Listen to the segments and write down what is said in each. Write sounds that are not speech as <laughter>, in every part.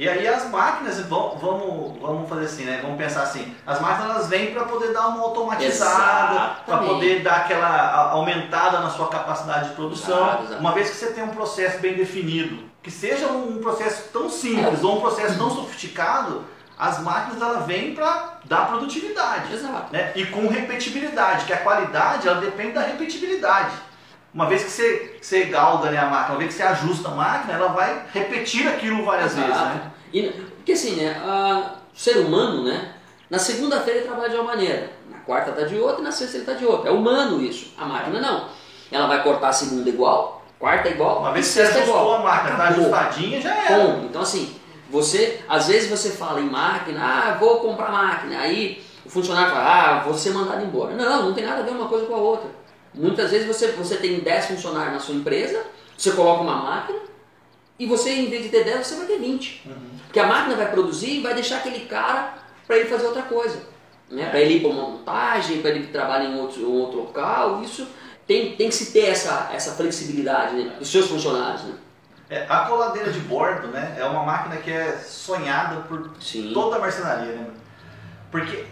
E aí as máquinas, vamos, vamos fazer assim, né? Vamos pensar assim, as máquinas elas vêm para poder dar uma automatizada, para poder dar aquela aumentada na sua capacidade de produção. Uma vez que você tem um processo bem definido, que seja um processo tão simples é. ou um processo tão sofisticado, as máquinas ela vêm para dar produtividade. Exato. Né? E com repetibilidade, que a qualidade ela depende da repetibilidade. Uma vez que você, você galga né, a máquina, uma vez que você ajusta a máquina, ela vai repetir aquilo várias Exato. vezes. Né? E, porque assim, né, a, o ser humano, né, na segunda-feira ele trabalha de uma maneira, na quarta está de outra e na sexta ele está de outra. É humano isso. A máquina não. Ela vai cortar a segunda igual, quarta igual, uma vez que você ajustou igual. a máquina, está ajustadinha, já é. Bom, então assim, você, às vezes você fala em máquina, ah, vou comprar máquina, aí o funcionário fala, ah, vou ser mandado embora. Não, não tem nada a ver uma coisa com a outra. Muitas vezes você, você tem 10 funcionários na sua empresa, você coloca uma máquina e você, em vez de ter 10, você vai ter 20. Uhum. Porque a máquina vai produzir e vai deixar aquele cara para ele fazer outra coisa. Né? Para ele ir para uma montagem, para ele que trabalha em outro, um outro local. Isso tem, tem que se ter essa, essa flexibilidade né? dos seus funcionários. Né? É, a coladeira de bordo né, é uma máquina que é sonhada por Sim. toda a marcenaria. Né? Porque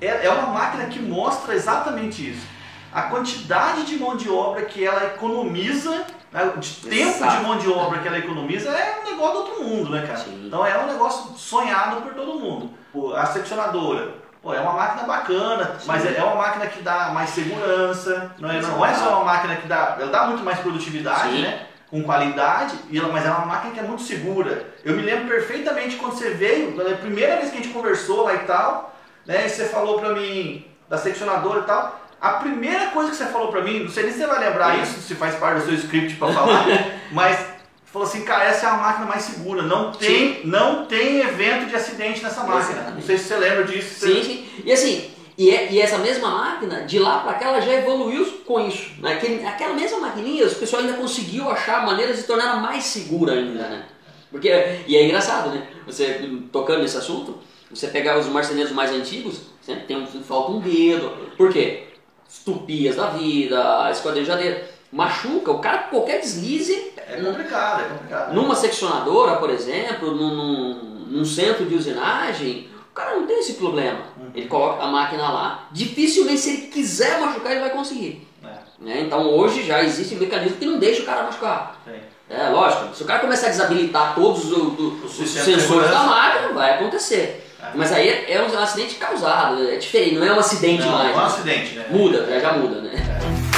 é, é uma máquina que mostra exatamente isso a quantidade de mão de obra que ela economiza, né, de tempo Exato. de mão de obra que ela economiza é um negócio do outro mundo, né, cara? Sim. Então é um negócio sonhado por todo mundo. A seccionadora, pô, é uma máquina bacana, Sim. mas é uma máquina que dá mais segurança, não é, não é só uma máquina que dá, ela dá muito mais produtividade, Sim. né? Com qualidade, mas é uma máquina que é muito segura. Eu me lembro perfeitamente quando você veio, a primeira vez que a gente conversou lá e tal, né? E você falou pra mim da seccionadora e tal. A primeira coisa que você falou pra mim, não sei nem se você vai lembrar isso, se faz parte do seu script pra falar, <laughs> mas falou assim, cara, essa é a máquina mais segura. Não tem, não tem evento de acidente nessa máquina. Exatamente. Não sei se você lembra disso. Sim, você... sim. E assim, e, é, e, essa mesma máquina, de lá para cá, ela já evoluiu com isso. Né? aquela mesma maquininha, o pessoal ainda conseguiu achar maneiras de tornar ela mais segura ainda, né? Porque, e é engraçado, né? Você tocando nesse assunto, você pegar os marceneiros mais antigos, sempre tem um, falta um dedo. Por quê? Estupias da vida, esquadrejadeira, machuca, o cara qualquer deslize. É complicado, é complicado. Numa seccionadora, por exemplo, num, num, num centro de usinagem, o cara não tem esse problema. Uhum. Ele coloca a máquina lá, dificilmente se ele quiser machucar, ele vai conseguir. É. Né? Então hoje já existe um mecanismo que não deixa o cara machucar. Sim. É lógico, se o cara começar a desabilitar todos os, os, os sensores da máquina, vai acontecer. Mas aí é, é um acidente causado, é diferente, não é um acidente não, mais. Não é um acidente, né? Muda, já, já muda, né? É.